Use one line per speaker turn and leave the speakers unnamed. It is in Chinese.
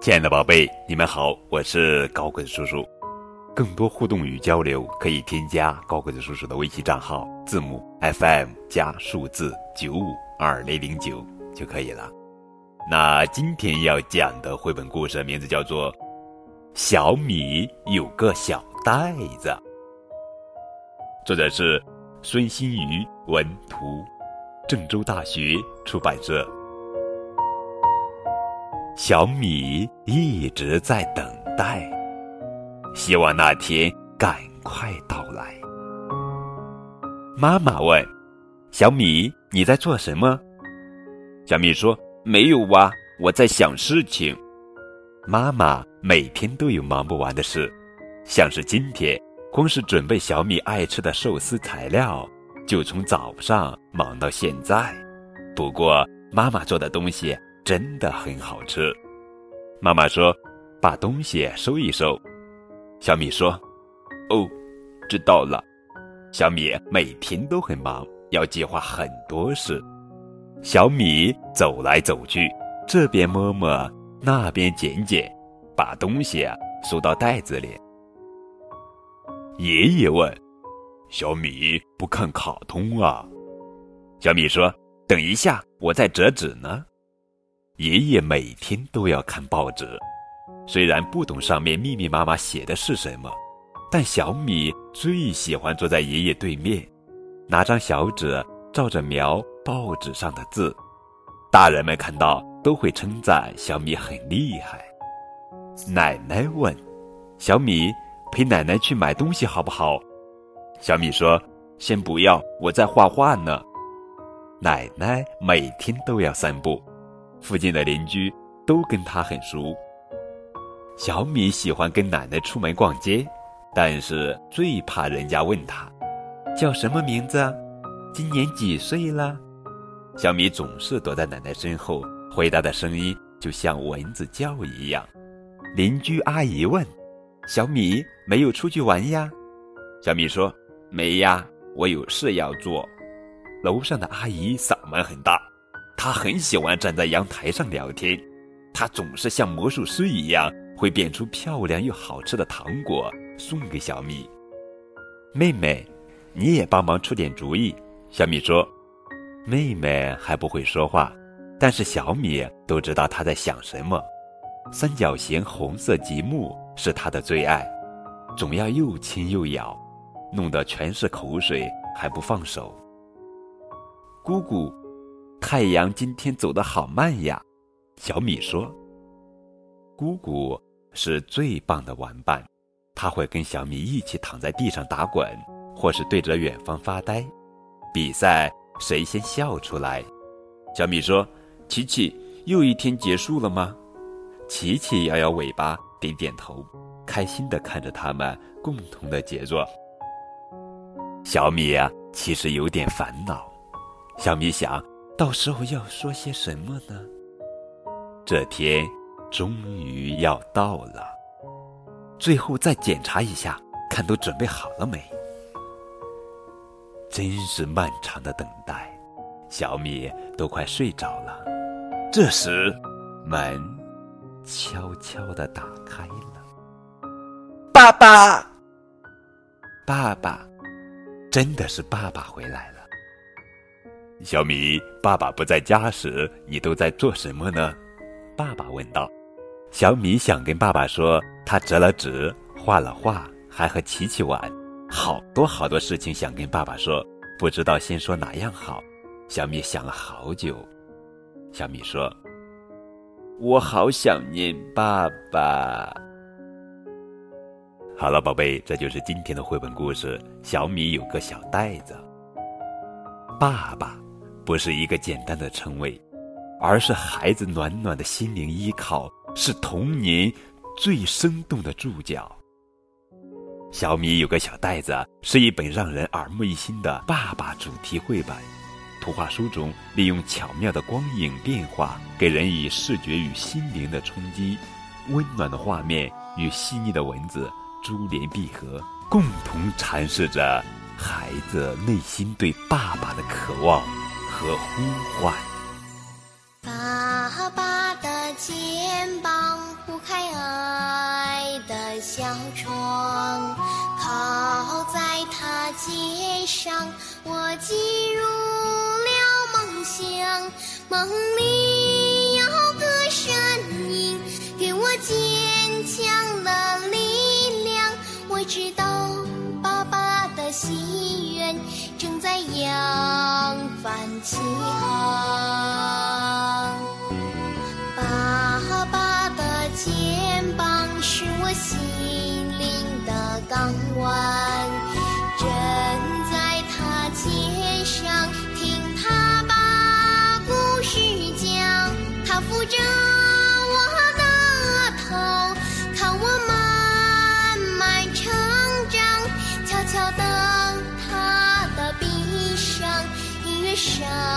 亲爱的宝贝，你们好，我是高个子叔叔。更多互动与交流，可以添加高个子叔叔的微信账号，字母 FM 加数字九五二零零九就可以了。那今天要讲的绘本故事名字叫做《小米有个小袋子》，作者是孙新宇文图，郑州大学出版社。小米一直在等待，希望那天赶快到来。妈妈问：“小米，你在做什么？”小米说：“没有哇，我在想事情。”妈妈每天都有忙不完的事，像是今天，光是准备小米爱吃的寿司材料，就从早上忙到现在。不过，妈妈做的东西。真的很好吃，妈妈说：“把东西收一收。”小米说：“哦，知道了。”小米每天都很忙，要计划很多事。小米走来走去，这边摸摸，那边捡捡，把东西啊收到袋子里。爷爷问：“小米不看卡通啊？”小米说：“等一下，我在折纸呢。”爷爷每天都要看报纸，虽然不懂上面密密麻麻写的是什么，但小米最喜欢坐在爷爷对面，拿张小纸照着描报纸上的字。大人们看到都会称赞小米很厉害。奶奶问：“小米，陪奶奶去买东西好不好？”小米说：“先不要，我在画画呢。”奶奶每天都要散步。附近的邻居都跟他很熟。小米喜欢跟奶奶出门逛街，但是最怕人家问他叫什么名字，今年几岁了。小米总是躲在奶奶身后，回答的声音就像蚊子叫一样。邻居阿姨问：“小米没有出去玩呀？”小米说：“没呀，我有事要做。”楼上的阿姨嗓门很大。他很喜欢站在阳台上聊天，他总是像魔术师一样，会变出漂亮又好吃的糖果送给小米。妹妹，你也帮忙出点主意。小米说：“妹妹还不会说话，但是小米都知道她在想什么。三角形红色积木是她的最爱，总要又亲又咬，弄得全是口水还不放手。姑姑。”太阳今天走得好慢呀，小米说。姑姑是最棒的玩伴，她会跟小米一起躺在地上打滚，或是对着远方发呆，比赛谁先笑出来。小米说：“琪琪，又一天结束了吗？”琪琪摇摇尾巴，点点头，开心的看着他们共同的杰作。小米呀，其实有点烦恼。小米想。到时候要说些什么呢？这天终于要到了，最后再检查一下，看都准备好了没？真是漫长的等待，小米都快睡着了。这时，门悄悄的打开了。爸爸，爸爸，真的是爸爸回来。小米，爸爸不在家时，你都在做什么呢？爸爸问道。小米想跟爸爸说，他折了纸，画了画，还和琪琪玩，好多好多事情想跟爸爸说，不知道先说哪样好。小米想了好久。小米说：“我好想念爸爸。”好了，宝贝，这就是今天的绘本故事。小米有个小袋子，爸爸。不是一个简单的称谓，而是孩子暖暖的心灵依靠，是童年最生动的注脚。小米有个小袋子，是一本让人耳目一新的爸爸主题绘本。图画书中利用巧妙的光影变化，给人以视觉与心灵的冲击。温暖的画面与细腻的文字珠联璧合，共同阐释着孩子内心对爸爸的渴望。和呼唤。
爸爸的肩膀铺开爱的小床靠在他肩上我进入了梦乡。梦里有个声音给我坚强的力量我知道扬帆起航上